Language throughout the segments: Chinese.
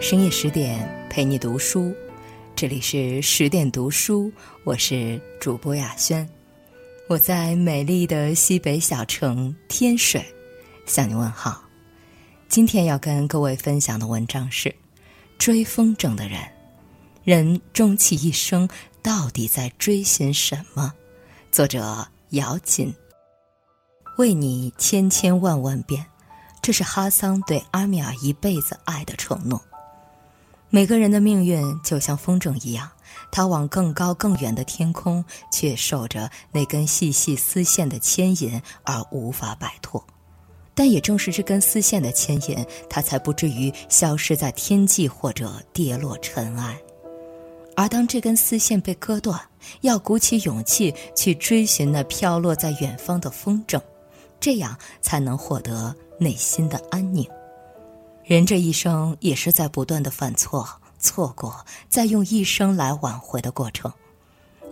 深夜十点陪你读书，这里是十点读书，我是主播雅轩，我在美丽的西北小城天水向你问好。今天要跟各位分享的文章是：追风筝的人，人终其一生到底在追寻什么？作者姚锦。为你千千万万遍，这是哈桑对阿米尔一辈子爱的承诺。每个人的命运就像风筝一样，它往更高更远的天空，却受着那根细细丝线的牵引而无法摆脱。但也正是这根丝线的牵引，它才不至于消失在天际或者跌落尘埃。而当这根丝线被割断，要鼓起勇气去追寻那飘落在远方的风筝，这样才能获得内心的安宁。人这一生也是在不断的犯错、错过，再用一生来挽回的过程。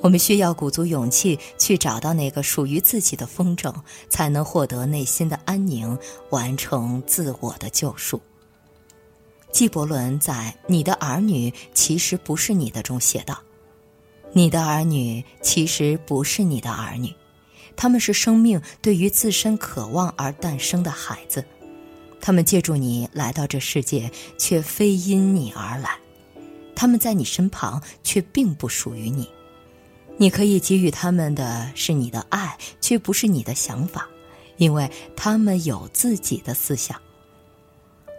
我们需要鼓足勇气去找到那个属于自己的风筝，才能获得内心的安宁，完成自我的救赎。纪伯伦在《你的儿女其实不是你的》中写道：“你的儿女其实不是你的儿女，他们是生命对于自身渴望而诞生的孩子。”他们借助你来到这世界，却非因你而来；他们在你身旁，却并不属于你。你可以给予他们的是你的爱，却不是你的想法，因为他们有自己的思想。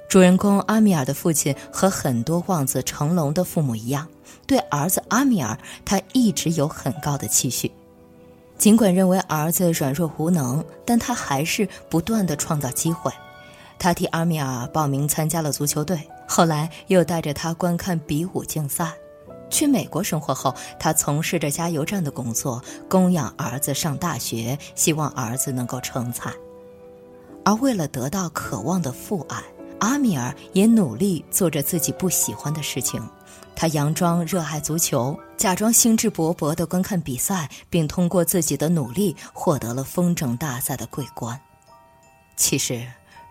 主人公阿米尔的父亲和很多望子成龙的父母一样，对儿子阿米尔，他一直有很高的期许。尽管认为儿子软弱无能，但他还是不断的创造机会。他替阿米尔报名参加了足球队，后来又带着他观看比武竞赛。去美国生活后，他从事着加油站的工作，供养儿子上大学，希望儿子能够成才。而为了得到渴望的父爱，阿米尔也努力做着自己不喜欢的事情。他佯装热爱足球，假装兴致勃勃地观看比赛，并通过自己的努力获得了风筝大赛的桂冠。其实。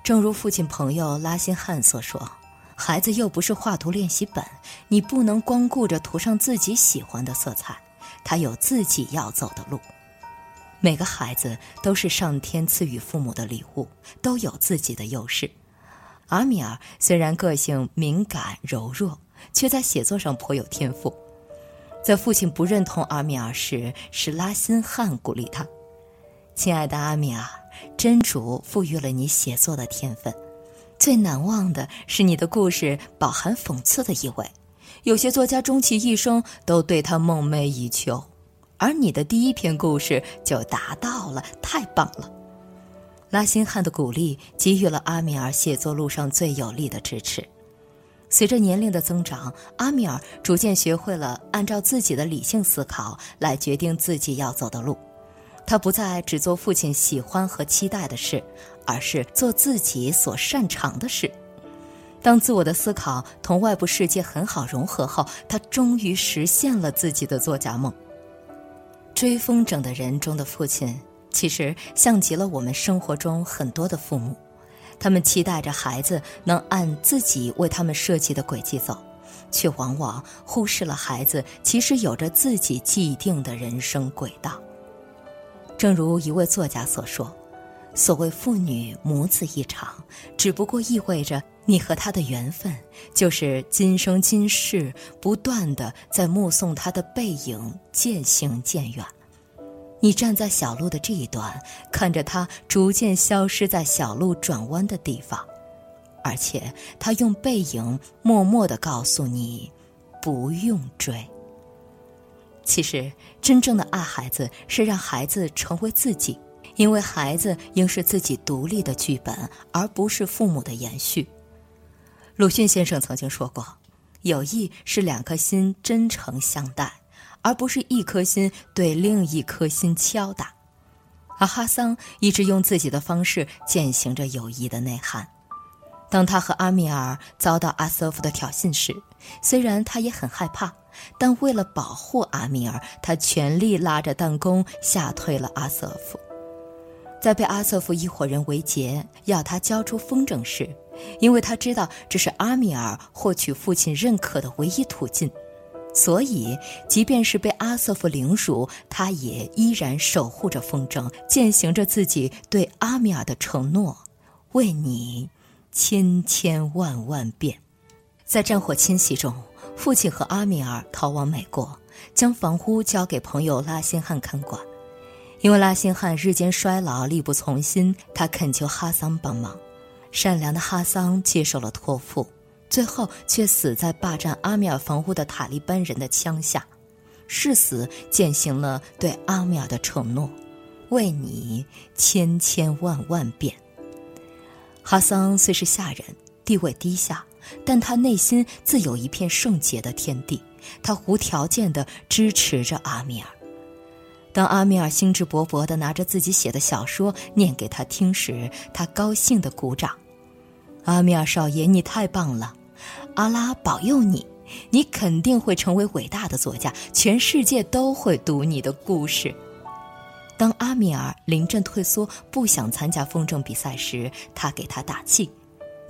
正如父亲朋友拉辛汉所说：“孩子又不是画图练习本，你不能光顾着涂上自己喜欢的色彩，他有自己要走的路。每个孩子都是上天赐予父母的礼物，都有自己的优势。阿米尔虽然个性敏感柔弱，却在写作上颇有天赋。在父亲不认同阿米尔时，是拉辛汉鼓励他：‘亲爱的阿米尔。’”真主赋予了你写作的天分，最难忘的是你的故事饱含讽刺的意味。有些作家终其一生都对他梦寐以求，而你的第一篇故事就达到了，太棒了！拉辛汉的鼓励给予了阿米尔写作路上最有力的支持。随着年龄的增长，阿米尔逐渐学会了按照自己的理性思考来决定自己要走的路。他不再只做父亲喜欢和期待的事，而是做自己所擅长的事。当自我的思考同外部世界很好融合后，他终于实现了自己的作家梦。追风筝的人中的父亲，其实像极了我们生活中很多的父母，他们期待着孩子能按自己为他们设计的轨迹走，却往往忽视了孩子其实有着自己既定的人生轨道。正如一位作家所说：“所谓父女母子一场，只不过意味着你和他的缘分，就是今生今世不断的在目送他的背影渐行渐远。你站在小路的这一端，看着他逐渐消失在小路转弯的地方，而且他用背影默默的告诉你，不用追。”其实，真正的爱孩子是让孩子成为自己，因为孩子应是自己独立的剧本，而不是父母的延续。鲁迅先生曾经说过：“友谊是两颗心真诚相待，而不是一颗心对另一颗心敲打。”而哈桑一直用自己的方式践行着友谊的内涵。当他和阿米尔遭到阿瑟夫的挑衅时，虽然他也很害怕。但为了保护阿米尔，他全力拉着弹弓吓退了阿瑟夫。在被阿瑟夫一伙人围劫，要他交出风筝时，因为他知道这是阿米尔获取父亲认可的唯一途径，所以即便是被阿瑟夫凌辱，他也依然守护着风筝，践行着自己对阿米尔的承诺：为你，千千万万遍。在战火侵袭中，父亲和阿米尔逃往美国，将房屋交给朋友拉辛汉看管。因为拉辛汉日渐衰老，力不从心，他恳求哈桑帮忙。善良的哈桑接受了托付，最后却死在霸占阿米尔房屋的塔利班人的枪下。誓死践行了对阿米尔的承诺：“为你，千千万万遍。”哈桑虽是下人，地位低下。但他内心自有一片圣洁的天地，他无条件地支持着阿米尔。当阿米尔兴致勃勃地拿着自己写的小说念给他听时，他高兴地鼓掌：“阿米尔少爷，你太棒了！阿拉保佑你，你肯定会成为伟大的作家，全世界都会读你的故事。”当阿米尔临阵退缩，不想参加风筝比赛时，他给他打气。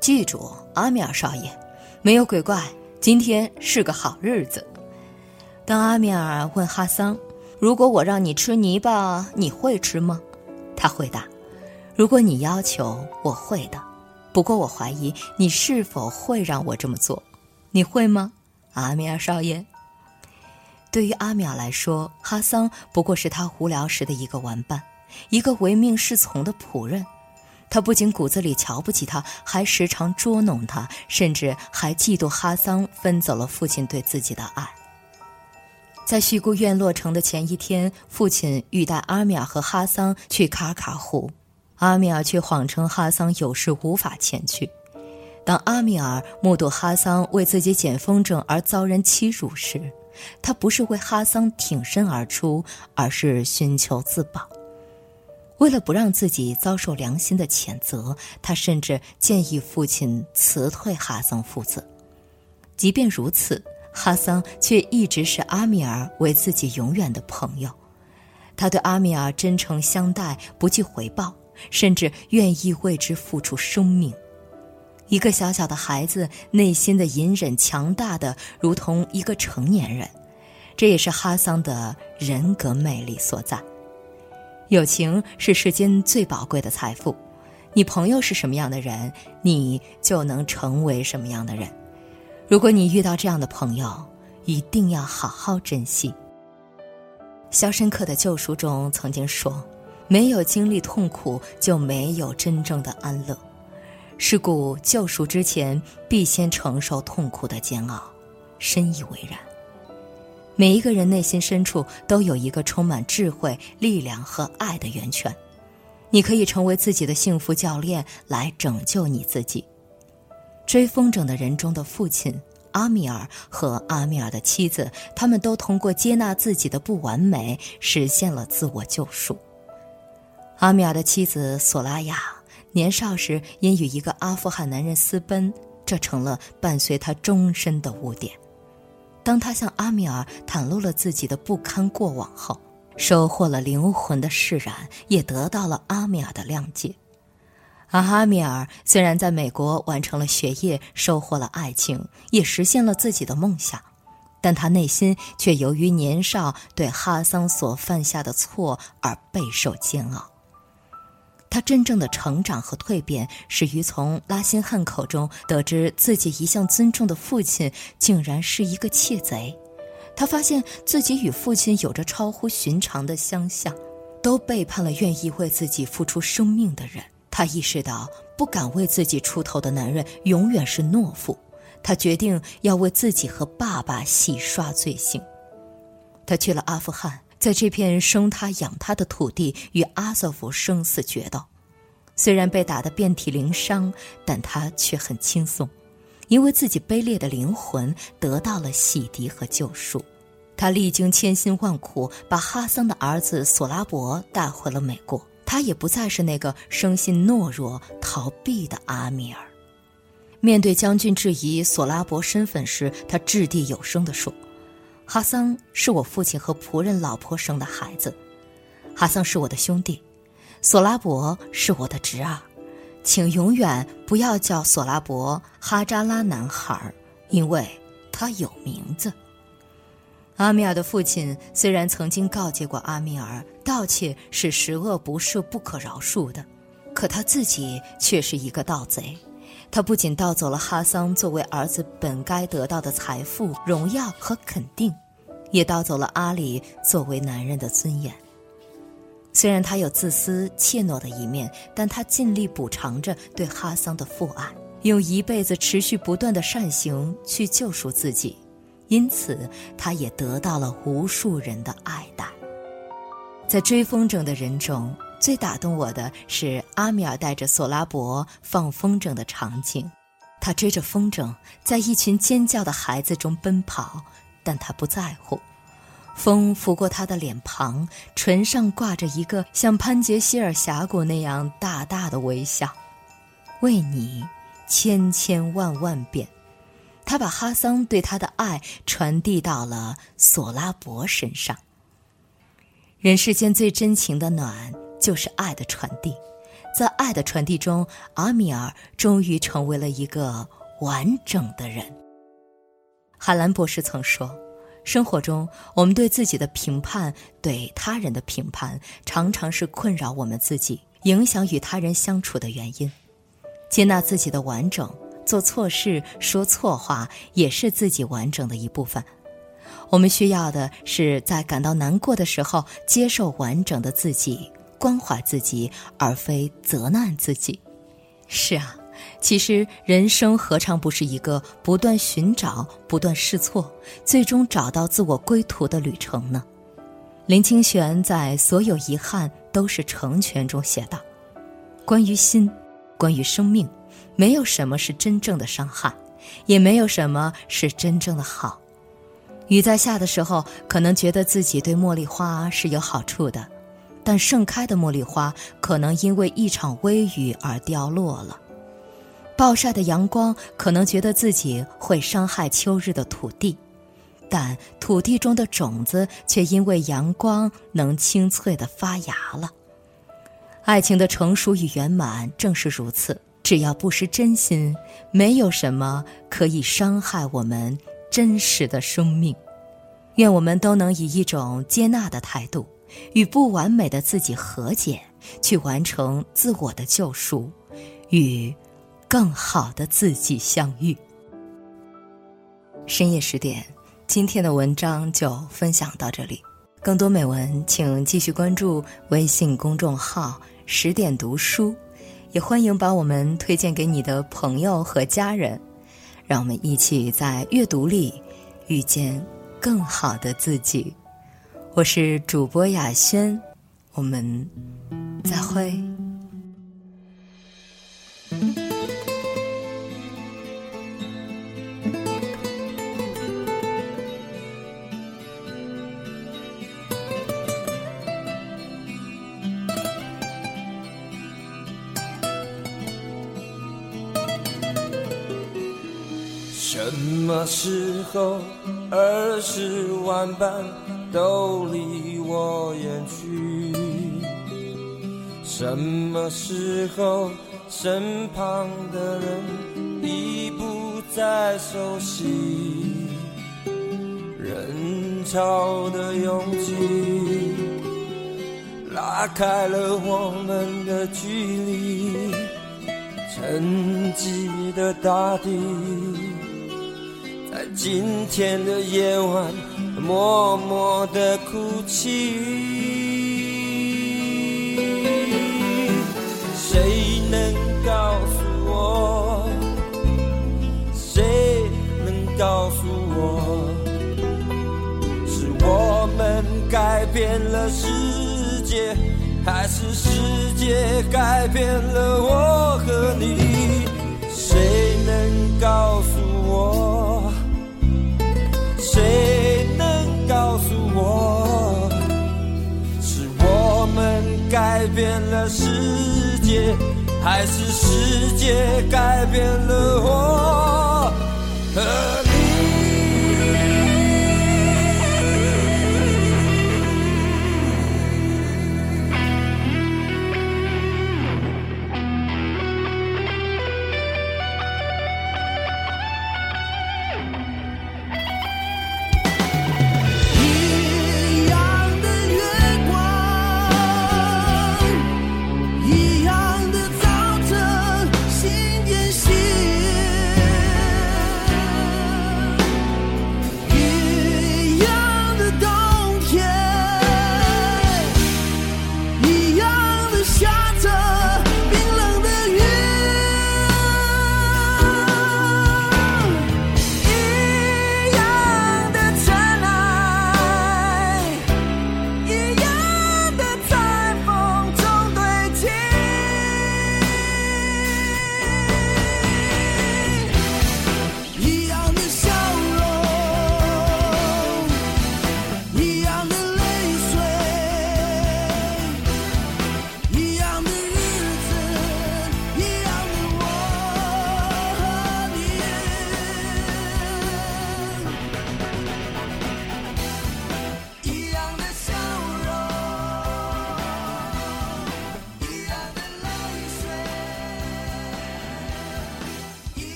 记住，阿米尔少爷，没有鬼怪，今天是个好日子。当阿米尔问哈桑：“如果我让你吃泥巴，你会吃吗？”他回答：“如果你要求，我会的。不过我怀疑你是否会让我这么做。你会吗，阿米尔少爷？”对于阿米尔来说，哈桑不过是他无聊时的一个玩伴，一个唯命是从的仆人。他不仅骨子里瞧不起他，还时常捉弄他，甚至还嫉妒哈桑分走了父亲对自己的爱。在虚孤院落成的前一天，父亲欲带阿米尔和哈桑去卡卡湖，阿米尔却谎称哈桑有事无法前去。当阿米尔目睹哈桑为自己捡风筝而遭人欺辱时，他不是为哈桑挺身而出，而是寻求自保。为了不让自己遭受良心的谴责，他甚至建议父亲辞退哈桑父子。即便如此，哈桑却一直视阿米尔为自己永远的朋友。他对阿米尔真诚相待，不计回报，甚至愿意为之付出生命。一个小小的孩子内心的隐忍强大的如同一个成年人，这也是哈桑的人格魅力所在。友情是世间最宝贵的财富，你朋友是什么样的人，你就能成为什么样的人。如果你遇到这样的朋友，一定要好好珍惜。《肖申克的救赎》中曾经说：“没有经历痛苦，就没有真正的安乐。是故，救赎之前，必先承受痛苦的煎熬。”深以为然。每一个人内心深处都有一个充满智慧、力量和爱的源泉，你可以成为自己的幸福教练，来拯救你自己。追风筝的人中的父亲阿米尔和阿米尔的妻子，他们都通过接纳自己的不完美，实现了自我救赎。阿米尔的妻子索拉亚年少时因与一个阿富汗男人私奔，这成了伴随他终身的污点。当他向阿米尔袒露了自己的不堪过往后，收获了灵魂的释然，也得到了阿米尔的谅解。而阿米尔虽然在美国完成了学业，收获了爱情，也实现了自己的梦想，但他内心却由于年少对哈桑所犯下的错而备受煎熬。他真正的成长和蜕变，始于从拉辛汉口中得知自己一向尊重的父亲竟然是一个窃贼。他发现自己与父亲有着超乎寻常的相像，都背叛了愿意为自己付出生命的人。他意识到，不敢为自己出头的男人永远是懦夫。他决定要为自己和爸爸洗刷罪行。他去了阿富汗。在这片生他养他的土地，与阿瑟夫生死决斗，虽然被打得遍体鳞伤，但他却很轻松，因为自己卑劣的灵魂得到了洗涤和救赎。他历经千辛万苦，把哈桑的儿子索拉伯带回了美国。他也不再是那个生性懦弱、逃避的阿米尔。面对将军质疑索拉伯身份时，他掷地有声地说。哈桑是我父亲和仆人老婆生的孩子，哈桑是我的兄弟，索拉伯是我的侄儿，请永远不要叫索拉伯哈扎拉男孩，因为他有名字。阿米尔的父亲虽然曾经告诫过阿米尔，盗窃是十恶不赦、不可饶恕的，可他自己却是一个盗贼。他不仅盗走了哈桑作为儿子本该得到的财富、荣耀和肯定，也盗走了阿里作为男人的尊严。虽然他有自私怯懦的一面，但他尽力补偿着对哈桑的父爱，用一辈子持续不断的善行去救赎自己。因此，他也得到了无数人的爱戴。在追风筝的人中，最打动我的是阿米尔带着索拉伯放风筝的场景。他追着风筝，在一群尖叫的孩子中奔跑，但他不在乎。风拂过他的脸庞，唇上挂着一个像潘杰希尔峡谷那样大大的微笑。为你，千千万万遍。他把哈桑对他的爱传递到了索拉伯身上。人世间最真情的暖，就是爱的传递。在爱的传递中，阿米尔终于成为了一个完整的人。海兰博士曾说：“生活中，我们对自己的评判、对他人的评判，常常是困扰我们自己、影响与他人相处的原因。接纳自己的完整。”做错事、说错话，也是自己完整的一部分。我们需要的是在感到难过的时候，接受完整的自己，关怀自己，而非责难自己。是啊，其实人生何尝不是一个不断寻找、不断试错，最终找到自我归途的旅程呢？林清玄在《所有遗憾都是成全》中写道：“关于心，关于生命。”没有什么是真正的伤害，也没有什么是真正的好。雨在下的时候，可能觉得自己对茉莉花是有好处的，但盛开的茉莉花可能因为一场微雨而凋落了。暴晒的阳光可能觉得自己会伤害秋日的土地，但土地中的种子却因为阳光能清脆的发芽了。爱情的成熟与圆满正是如此。只要不失真心，没有什么可以伤害我们真实的生命。愿我们都能以一种接纳的态度，与不完美的自己和解，去完成自我的救赎，与更好的自己相遇。深夜十点，今天的文章就分享到这里。更多美文，请继续关注微信公众号“十点读书”。也欢迎把我们推荐给你的朋友和家人，让我们一起在阅读里遇见更好的自己。我是主播雅轩，我们再会。什么时候儿时玩伴都离我远去？什么时候身旁的人已不再熟悉？人潮的拥挤拉开了我们的距离，沉寂的大地。在今天的夜晚，默默的哭泣。谁能告诉我？谁能告诉我？是我们改变了世界，还是世界改变了我和你？谁能告诉我？谁变了世界，还是世界改变了我？